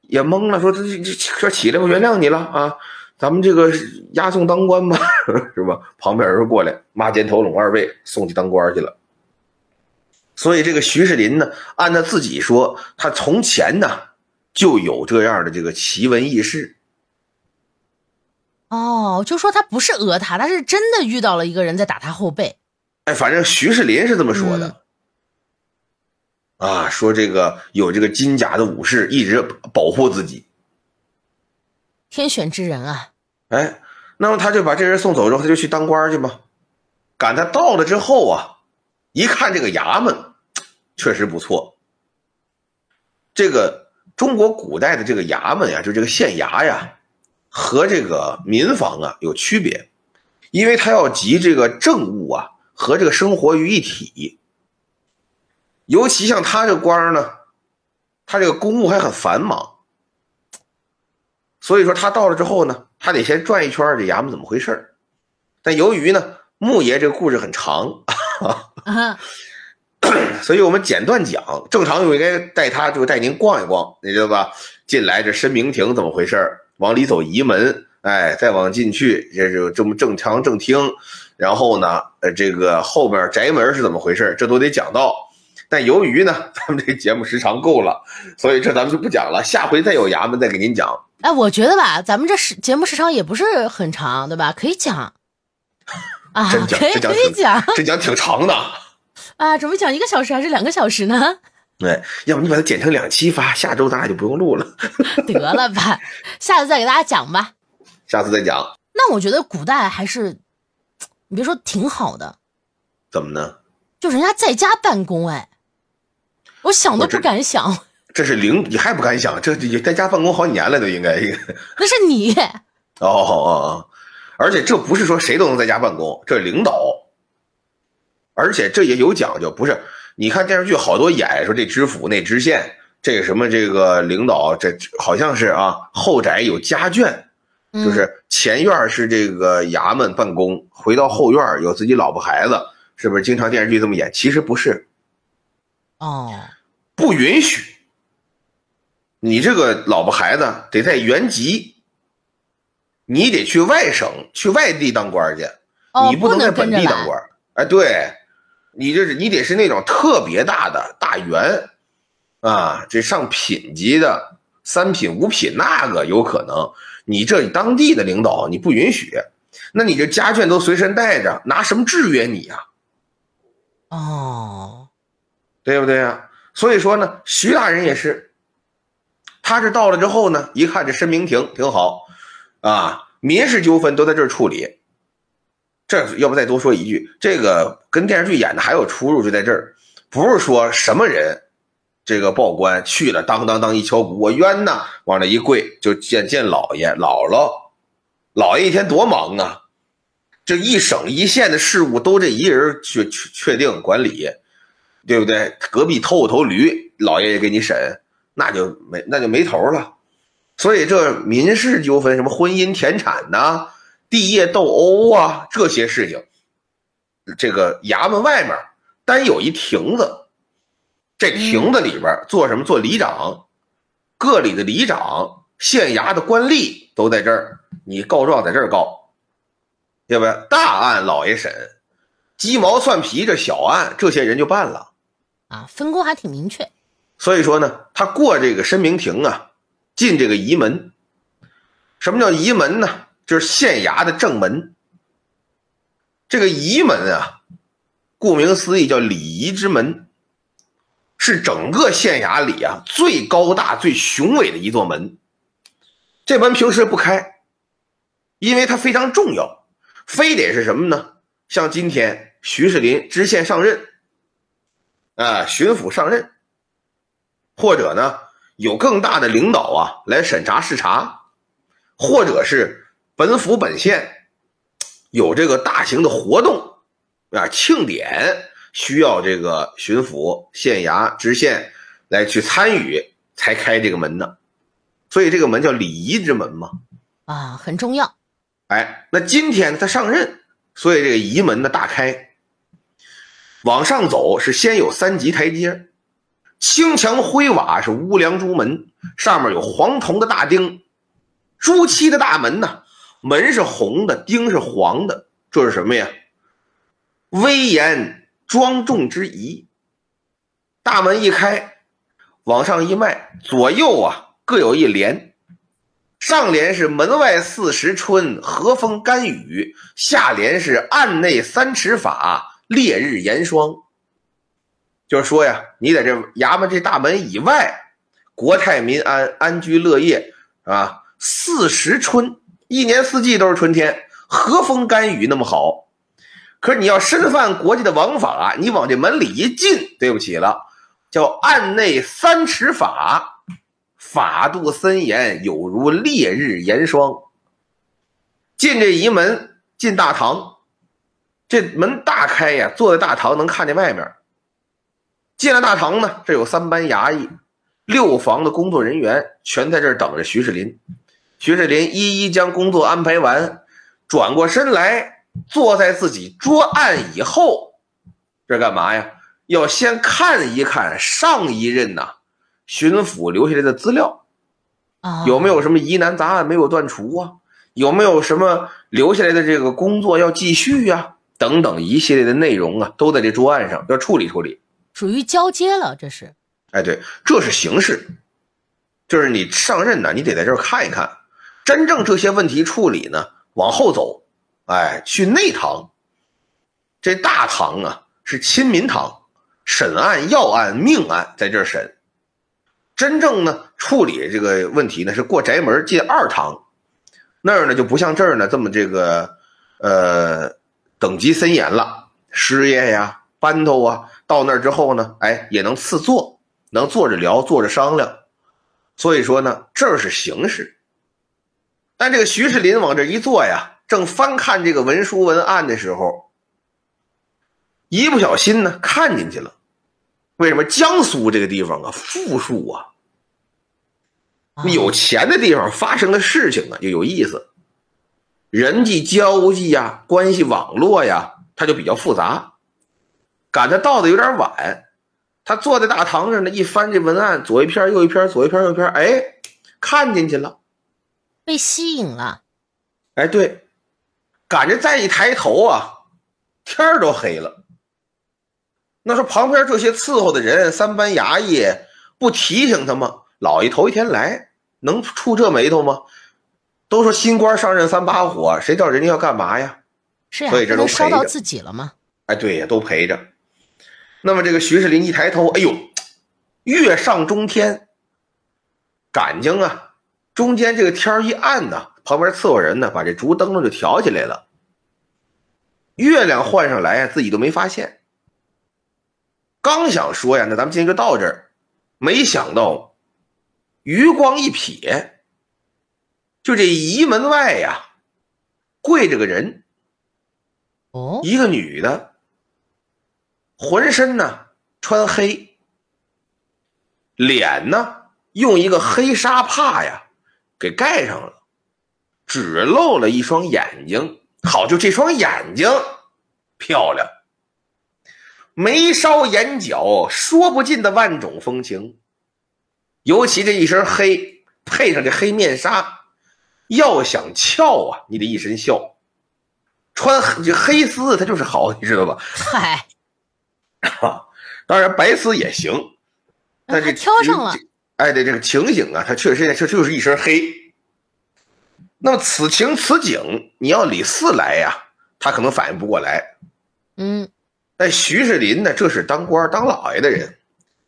也懵了，说这这这起来，我原谅你了啊，咱们这个押送当官吧，是吧？旁边人过来，抹肩头拢二位，送去当官去了。所以这个徐世林呢，按他自己说，他从前呢就有这样的这个奇闻异事。哦，就说他不是讹他，他是真的遇到了一个人在打他后背。哎，反正徐世林是这么说的。啊，说这个有这个金甲的武士一直保护自己，天选之人啊！哎，那么他就把这人送走之后，他就去当官去吧。赶他到了之后啊，一看这个衙门确实不错。这个中国古代的这个衙门呀，就这个县衙呀。和这个民房啊有区别，因为他要集这个政务啊和这个生活于一体。尤其像他这官呢，他这个公务还很繁忙，所以说他到了之后呢，他得先转一圈这衙门怎么回事但由于呢，穆爷这个故事很长，所以我们简短讲。正常应该带他就带您逛一逛，你知道吧？进来这申明亭怎么回事往里走移门，哎，再往进去，这是这么正堂正厅，然后呢，呃，这个后边宅门是怎么回事？这都得讲到。但由于呢，咱们这节目时长够了，所以这咱们就不讲了。下回再有衙门再给您讲。哎，我觉得吧，咱们这时节目时长也不是很长，对吧？可以讲啊，可以可以讲，这讲挺长的啊。准备讲一个小时还是两个小时呢？对，要不你把它剪成两期发，下周咱俩就不用录了。得了吧，下次再给大家讲吧。下次再讲。那我觉得古代还是，你别说挺好的。怎么呢？就人家在家办公，哎，我想都不敢想。这是领，你还不敢想？这在家办公好几年了，都应该。那是你。哦哦哦，而且这不是说谁都能在家办公，这是领导。而且这也有讲究，不是。你看电视剧好多演说这知府那知县，这个什么这个领导，这好像是啊，后宅有家眷，就是前院是这个衙门办公，回到后院有自己老婆孩子，是不是？经常电视剧这么演，其实不是，哦，不允许。你这个老婆孩子得在原籍，你得去外省、去外地当官去，你不能在本地当官。哎，对，你这是你得是那种特别大的大员啊，这上品级的三品、五品那个有可能。你这当地的领导你不允许，那你这家眷都随身带着，拿什么制约你呀？哦，对不对呀？所以说呢，徐大人也是。他是到了之后呢，一看这申明亭挺好，啊，民事纠纷都在这儿处理。这要不再多说一句，这个跟电视剧演的还有出入，就在这儿，不是说什么人，这个报官去了，当当当一敲鼓，我冤呐，往那一跪就见见老爷姥姥，老爷一天多忙啊，这一省一县的事务都这一人确确确定管理，对不对？隔壁偷我头驴，老爷也给你审。那就没那就没头了，所以这民事纠纷，什么婚姻田产呐、地业斗殴啊，这些事情，这个衙门外面单有一亭子，这亭子里边做什么？做里长，各里的里长、县衙的官吏都在这儿，你告状在这儿告，对不对？大案老爷审，鸡毛蒜皮这小案，这些人就办了，啊，分工还挺明确。所以说呢，他过这个申明亭啊，进这个仪门。什么叫仪门呢？就是县衙的正门。这个仪门啊，顾名思义叫礼仪之门，是整个县衙里啊最高大、最雄伟的一座门。这门平时不开，因为它非常重要，非得是什么呢？像今天徐世林知县上任，啊，巡抚上任。或者呢，有更大的领导啊来审查视察，或者是本府本县有这个大型的活动啊庆典，需要这个巡抚、县衙、知县来去参与，才开这个门呢。所以这个门叫礼仪之门嘛，啊，很重要。哎，那今天他上任，所以这个仪门呢大开，往上走是先有三级台阶。青墙灰瓦是乌梁朱门，上面有黄铜的大钉，朱漆的大门呢，门是红的，钉是黄的，这是什么呀？威严庄重之仪。大门一开，往上一迈，左右啊各有一联，上联是“门外四时春，和风甘雨”，下联是“案内三尺法，烈日炎霜”。就是说呀，你在这衙门这大门以外，国泰民安，安居乐业啊，四时春，一年四季都是春天，和风甘雨那么好。可是你要深犯国际的王法，你往这门里一进，对不起了，叫案内三尺法，法度森严，有如烈日炎霜。进这一门，进大堂，这门大开呀，坐在大堂能看见外面。进了大堂呢，这有三班衙役，六房的工作人员全在这等着徐世林。徐世林一一将工作安排完，转过身来坐在自己桌案以后，这干嘛呀？要先看一看上一任呐巡抚留下来的资料，有没有什么疑难杂案没有断除啊？有没有什么留下来的这个工作要继续呀？等等一系列的内容啊，都在这桌案上要处理处理。属于交接了，这是，哎，对，这是形式，就是你上任呢，你得在这儿看一看，真正这些问题处理呢，往后走，哎，去内堂，这大堂啊是亲民堂，审案要案命案在这审，真正呢处理这个问题呢是过宅门进二堂，那儿呢就不像这儿呢这么这个呃等级森严了，师爷呀。班头啊，到那儿之后呢，哎，也能赐座，能坐着聊，坐着商量。所以说呢，这是形式。但这个徐世林往这一坐呀，正翻看这个文书文案的时候，一不小心呢，看进去了。为什么江苏这个地方啊富庶啊？啊有钱的地方发生的事情啊就有意思，人际交际呀、关系网络呀，它就比较复杂。赶他到的有点晚，他坐在大堂上呢，一翻这文案，左一篇右一篇，左一篇右一篇，哎，看进去了。被吸引了，哎，对，赶着再一抬头啊，天儿都黑了。那说旁边这些伺候的人，三班衙役不提醒他吗？老爷头一天来，能触这眉头吗？都说新官上任三把火，谁知道人家要干嘛呀？是呀，所以这都烧到自己了吗？哎，对呀，都陪着。那么这个徐世林一抬头，哎呦，月上中天，感情啊，中间这个天儿一暗呐，旁边伺候人呢，把这竹灯笼就挑起来了。月亮换上来呀，自己都没发现。刚想说呀，那咱们今天就到这儿，没想到余光一瞥，就这仪门外呀，跪着个人。哦，一个女的，浑身呢穿黑，脸呢用一个黑纱帕呀给盖上了，只露了一双眼睛。好，就这双眼睛漂亮，眉梢眼角说不尽的万种风情，尤其这一身黑配上这黑面纱，要想俏啊，你得一身笑。穿黑丝，它就是好，你知道吧？嗨，当然白丝也行，但是挑上了这哎，对这个情景啊，他确实这就是一身黑。那么此情此景，你要李四来呀，他可能反应不过来。嗯，但徐世林呢，这是当官当老爷的人，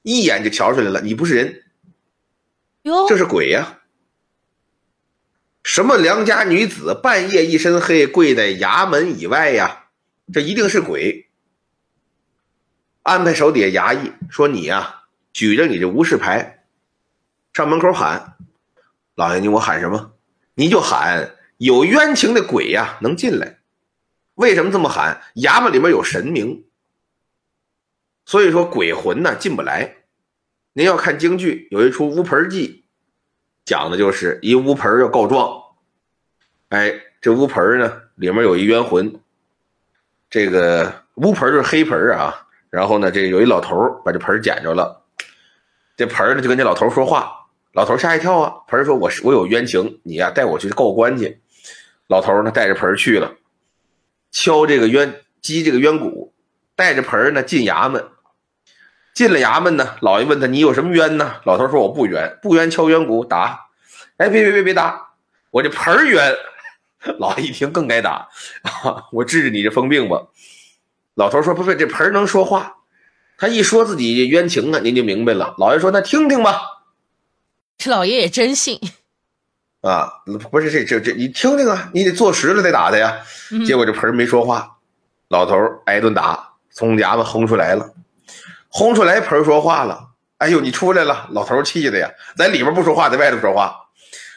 一眼就瞧出来了，你不是人，哟，这是鬼呀、什么良家女子半夜一身黑跪在衙门以外呀？这一定是鬼。安排手底下衙役说：“你呀、举着你这无事牌，上门口喊，老爷你我喊什么？你就喊有冤情的鬼呀、能进来。为什么这么喊？衙门里面有神明，所以说鬼魂呢进不来。您要看京剧，有一出《乌盆记》，讲的就是一乌盆要告状，哎，这乌盆呢里面有一冤魂，这个乌盆就是黑盆啊，然后呢，这有一老头把这盆捡着了，这盆呢就跟这老头说话，老头吓一跳啊，盆儿说我是我有冤情，你呀、带我去告官去，老头呢带着盆儿去了，敲这个冤击这个冤鼓，带着盆儿呢进衙门。进了衙门呢，老爷问他：“你有什么冤呢？”老头说：“我不冤，不冤敲冤鼓打。”哎，别别别别打，我这盆儿冤。老爷一听更该打，啊、我治治你这疯病吧。老头说：“不不，这盆儿能说话。”他一说自己冤情啊，您就明白了。老爷说：“那听听吧。这老爷也真信，” 啊，不是这这这，你听听啊，你得坐实了再打他呀。嗯结果这盆儿没说话，老头挨顿打，从衙门轰出来了。轰出来，盆儿说话了：“哎呦，你出来了！”老头气的呀，在里边不说话，在外头说话。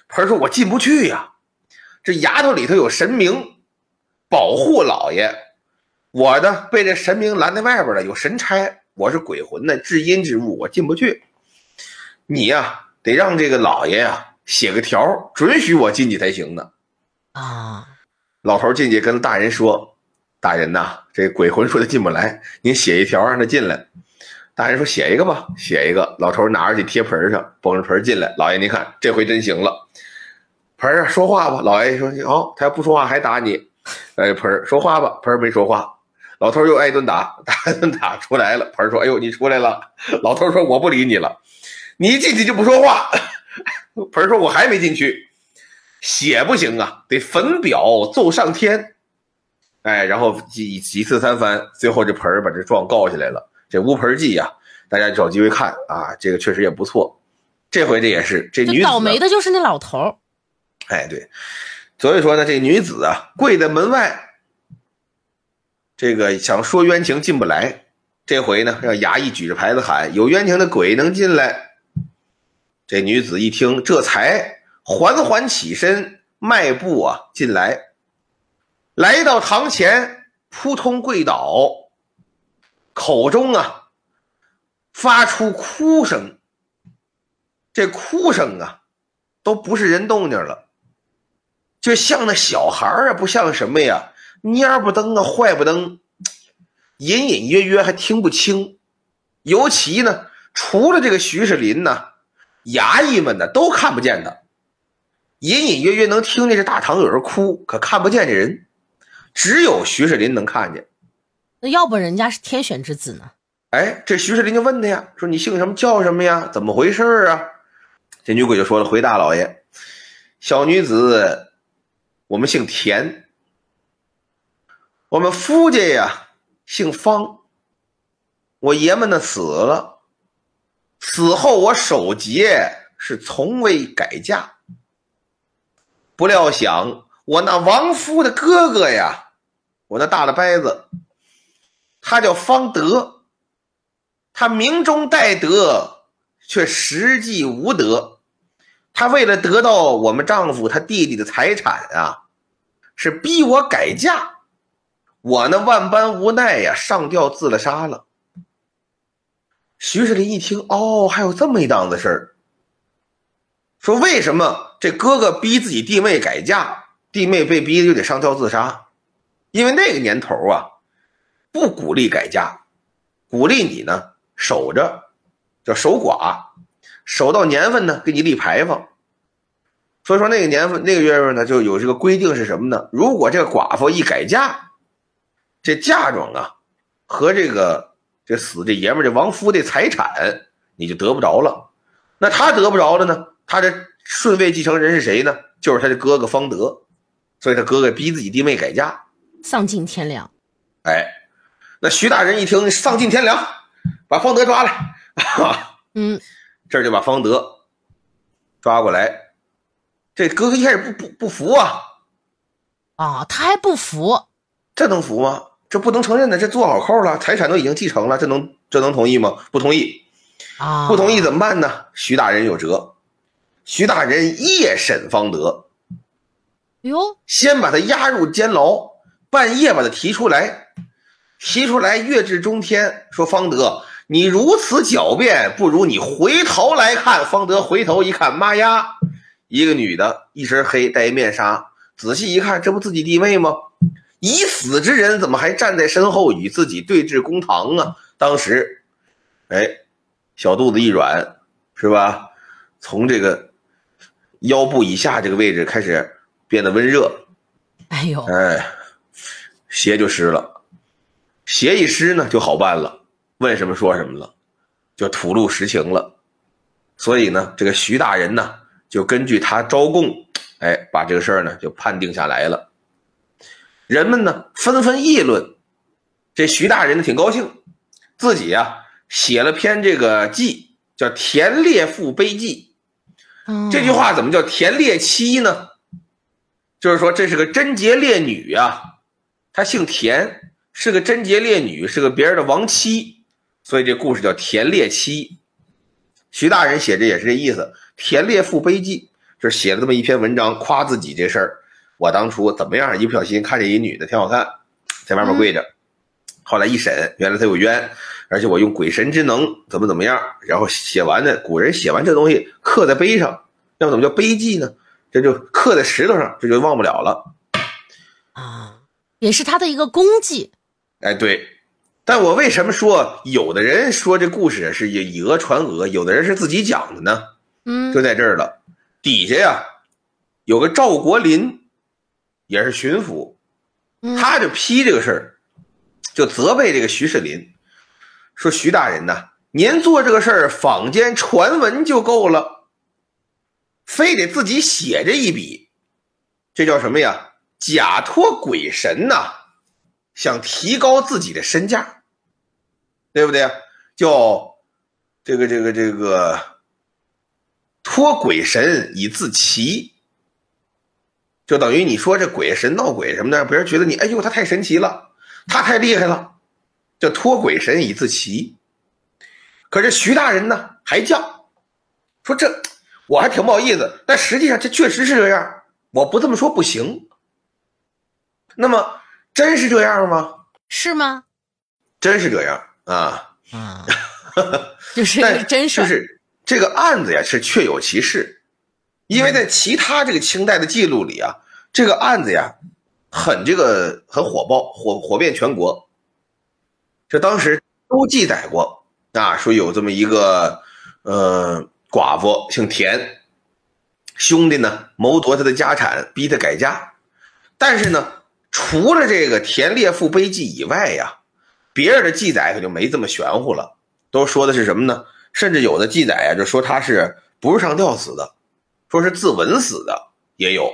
盆儿说：“我进不去呀，这衙头里头有神明保护老爷，我呢被这神明拦在外边了，有神差，我是鬼魂呢，至阴之物，我进不去。你呀，得让这个老爷呀写个条，准许我进去才行呢。”啊，老头进去跟大人说：“大人呐，这鬼魂说他进不来，您写一条让他进来。”大人说：“写一个吧，写一个。”老头拿着去贴盆上，捧着盆进来。老爷，您看这回真行了。盆儿啊，说话吧。老爷说：“哦，他要不说话还打你。”哎，盆儿说话吧，盆儿没说话。老头又挨顿打，打一顿打出来了。盆儿说：“哎呦，你出来了。”老头说：“我不理你了，你一进去就不说话。”盆儿说：“我还没进去。”写不行啊，得焚表奏上天。哎，然后几几次三番，最后这盆儿把这状告下来了。这乌盆记呀、大家找机会看啊，这个确实也不错。这回这也是这女倒霉的就是那老头儿，哎，对，所以说呢，这女子啊，跪在门外，这个想说冤情进不来。这回呢，让衙役举着牌子喊：“有冤情的鬼能进来。”这女子一听，这才缓缓起身，迈步啊进来，来到堂前，扑通跪倒，口中啊发出哭声。这哭声啊，都不是人动静了，就像那小孩啊，不像什么呀，蔫不登啊，坏不登，隐隐约约还听不清。尤其呢，除了这个徐世林呢，衙役们呢都看不见他，隐隐约约能听见这大堂有人哭，可看不见这人，只有徐世林能看见。那要不人家是天选之子呢？哎，这徐世林就问他呀，说你姓什么叫什么呀？怎么回事啊？这女鬼就说了：“回大老爷，小女子，我们姓田，我们夫家呀姓方。我爷们呢死了，死后我守节是从未改嫁。不料想我那亡夫的哥哥呀，我那大的伯子，他叫方德，他名中带德，却实际无德。”他为了得到我们丈夫他弟弟的财产啊，是逼我改嫁，我呢万般无奈呀，上吊自杀了。徐世林一听，哦，还有这么一档子事儿，说为什么这哥哥逼自己弟妹改嫁，弟妹被逼就得上吊自杀？因为那个年头啊，不鼓励改嫁，鼓励你呢守着，叫守寡。守到年份呢，给你立牌坊。所以说那个年份那个月份呢，就有这个规定是什么呢？如果这个寡妇一改嫁，这嫁妆啊和这个这死这爷们这亡夫的财产你就得不着了。那他得不着了呢？他这顺位继承人是谁呢？就是他的哥哥方德。所以他哥哥逼自己弟妹改嫁，丧尽天良。哎，那徐大人一听丧尽天良，把方德抓来。嗯。这就把方德抓过来，这哥哥一开始不不不服啊，啊，他还不服，这能服吗？这不能承认的，这做好扣了，财产都已经继承了，这能这能同意吗？不同意啊，不同意怎么办呢？徐大人有辙，徐大人夜审方德，哟，先把他押入监牢，半夜把他提出来，提出来月至中天，说方德。你如此狡辩，不如你回头来看。方德回头一看，妈呀，一个女的，一身黑，戴一面纱。仔细一看，这不自己弟妹吗？已死之人怎么还站在身后与自己对峙公堂啊？当时，哎，小肚子一软，是吧？从这个腰部以下这个位置开始变得温热。哎呦，哎，鞋就湿了，鞋一湿呢，就好办了。问什么说什么了，就吐露实情了。所以呢，这个徐大人呢，就根据他招供，哎，把这个事儿呢就判定下来了。人们呢纷纷议论，这徐大人呢挺高兴，自己啊写了篇这个记，叫《田猎赋碑记》。这句话怎么叫田猎妻呢？就是说这是个贞洁烈女啊，她姓田，是个贞洁烈女，是个别人的亡妻。所以这故事叫《田猎妻》，徐大人写这也是这意思，《田猎赋碑记》就是写了这么一篇文章，夸自己这事儿。我当初怎么样，一不小心看见一女的挺好看，在外面跪着，后来一审，原来她有冤，而且我用鬼神之能怎么怎么样，然后写完的。古人写完这东西刻在碑上，要怎么叫碑记呢？这就刻在石头上，这就忘不了了。啊，也是他的一个功绩。哎，对。但我为什么说有的人说这故事是以讹传讹，有的人是自己讲的呢？嗯，就在这儿了。底下呀，有个赵国林，也是巡抚，他就批这个事儿，就责备这个徐世林，说徐大人呐，您做这个事儿，坊间传闻就够了，非得自己写这一笔，这叫什么呀？假托鬼神呐！想提高自己的身价，对不对？叫这个这个这个托鬼神以自奇，就等于你说这鬼神闹鬼什么的，别人觉得你哎呦他太神奇了，他太厉害了，叫托鬼神以自奇。可是徐大人呢还叫，说这我还挺不好意思，但实际上这确实是这样，我不这么说不行。那么。真是这样吗？是吗？真是这样啊！啊，就是真事儿。就是这个案子呀是确有其事，因为在其他这个清代的记录里啊，这个案子呀很这个很火爆，火火遍全国。这当时都记载过啊，说有这么一个呃寡妇姓田，兄弟呢谋夺他的家产，逼他改嫁，但是呢，除了这个田烈父悲记以外呀，别人的记载可就没这么玄乎了，都说的是什么呢？甚至有的记载呀，就说他是不是上吊死的，说是自刎死的也有，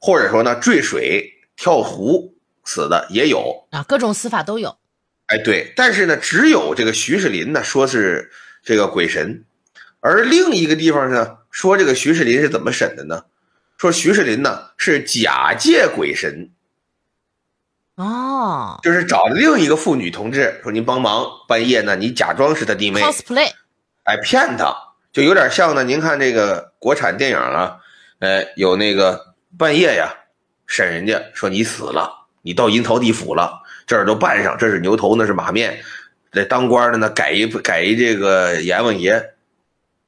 或者说呢坠水跳湖死的也有啊，各种死法都有。哎，对，但是呢，只有这个徐世林呢说是这个鬼神，而另一个地方呢说这个徐世林是怎么审的呢？说徐世林呢是假借鬼神，哦就是找了另一个妇女同志说您帮忙，半夜呢你假装是他弟妹，，cosplay，哎骗他，就有点像呢。您看这个国产电影啊，呃，有那个半夜呀审人家说你死了，你到阴曹地府了。这儿都办上，这是牛头，那是马面。这当官的呢，改一改一这个阎王爷，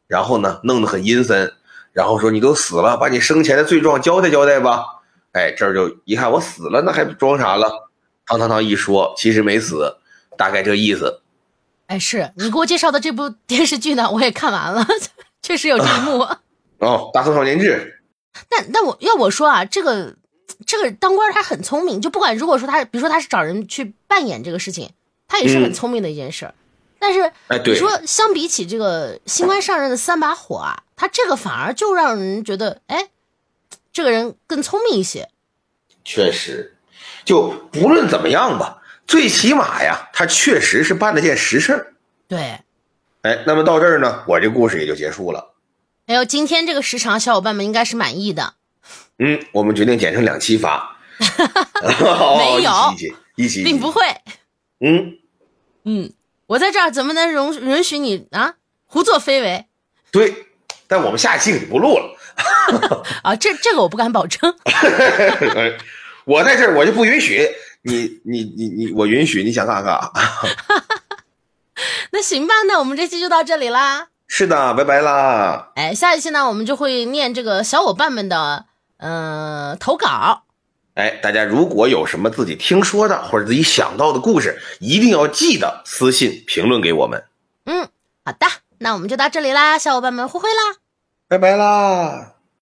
然后呢，弄得很阴森，然后说你都死了，把你生前的罪状交代交代吧。哎，这儿就一看我死了，那还装啥了？堂堂堂一说，其实没死，大概这意思。哎，是你给我介绍的这部电视剧呢，我也看完了，确实有这一幕。哦，《大宋少年志但但我要我说啊，这个这个当官他很聪明，就不管如果说他，比如说他是找人去扮演这个事情，他也是很嗯聪明的一件事儿。但是哎，对，你说相比起这个新官上任的三把火啊，他这个反而就让人觉得，哎，这个人更聪明一些。确实，就不论怎么样吧，最起码呀，他确实是办了件实事儿。对，哎，那么到这儿呢，我这故事也就结束了。哎呦，今天这个时长，小伙伴们应该是满意的。嗯，我们决定剪成两期发。没有一起一起并不会。嗯，嗯，我在这儿怎么能容允许你啊胡作非为对，但我们下期可就不录了。啊？这这个我不敢保证。我在这儿我就不允许你你你你，我允许你想干啥干啥。那行吧，那我们这期就到这里啦。是的，拜拜啦。哎，下一期呢，我们就会念这个小伙伴们的嗯、呃投稿。哎，大家如果有什么自己听说的或者自己想到的故事，一定要记得私信评论给我们。嗯，好的，那我们就到这里啦，小伙伴们，挥挥啦。拜拜啦。